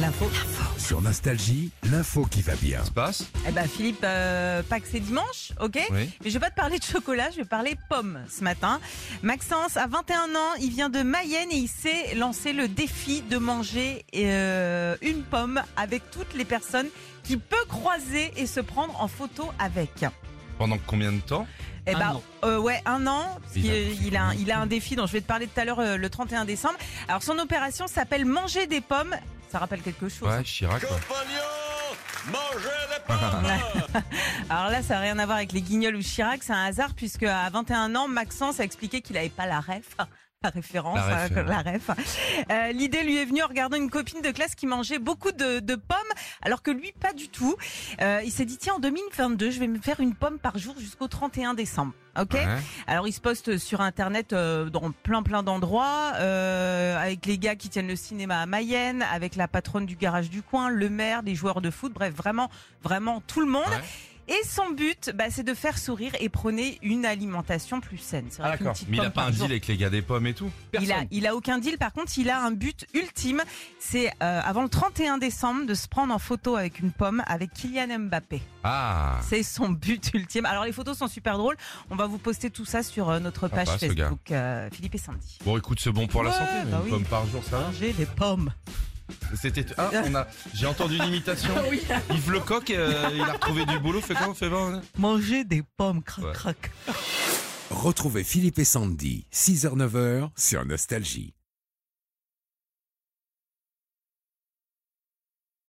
L'info. Sur Nostalgie, l'info qui va bien. se passe? Eh ben Philippe, euh, pas que c'est dimanche, ok? Oui. Mais je vais pas te parler de chocolat, je vais parler pommes ce matin. Maxence a 21 ans, il vient de Mayenne et il s'est lancé le défi de manger euh, une pomme avec toutes les personnes qu'il peut croiser et se prendre en photo avec. Pendant combien de temps? Eh Un ben, an. euh, ouais, un an. parce Il qu'il- a- Il, a, un- il a un défi dont je vais te parler tout à l'heure euh, le 31 décembre. Alors son opération s'appelle manger des pommes. Ça rappelle quelque chose. Ouais, Chirac. quoi. Mangez des pommes Alors là, ça n'a rien à voir avec les guignols ou Chirac, c'est un hasard puisque à 21 ans, Maxence a expliqué qu'il n'avait pas la ref. La référence, La ref, hein, euh. la ref. Euh, L'idée lui est venue en regardant une copine de classe qui mangeait beaucoup de, de pommes, alors que lui, pas du tout. Euh, il s'est dit, tiens, en 2022, je vais me faire une pomme par jour jusqu'au 31 décembre. Ok? Ouais. Alors il se poste sur internet euh, dans plein plein d'endroits euh, avec les gars qui tiennent le cinéma à Mayenne, avec la patronne du garage du coin, le maire, des joueurs de foot, bref vraiment vraiment tout le monde. Ouais. Et son but, bah, c'est de faire sourire et prôner une alimentation plus saine. C'est vrai Ah qu'une d'accord. petite Mais il a pomme pas par un jour, deal avec les gars des pommes et tout il a, il a aucun deal. Par contre, il a un but ultime. C'est euh, avant le 31 décembre de se prendre en photo avec une pomme avec Kylian Mbappé. Ah C'est son but ultime. Alors les photos sont super drôles. On va vous poster tout ça sur euh, notre page Sympa, ce gars. Facebook euh, Philippe et Sandy. Bon écoute, c'est bon pour la Ouais, santé, mais bah une oui. pomme par jour, ça va Manger des pommes. C'était ah, on a j'ai entendu une imitation. Yves Lecoq euh, il a retrouvé du boulot, fait quoi Fait hein Manger des pommes, crac Ouais. crac. Retrouvez Philippe et Sandy, 6h-9h sur Nostalgie.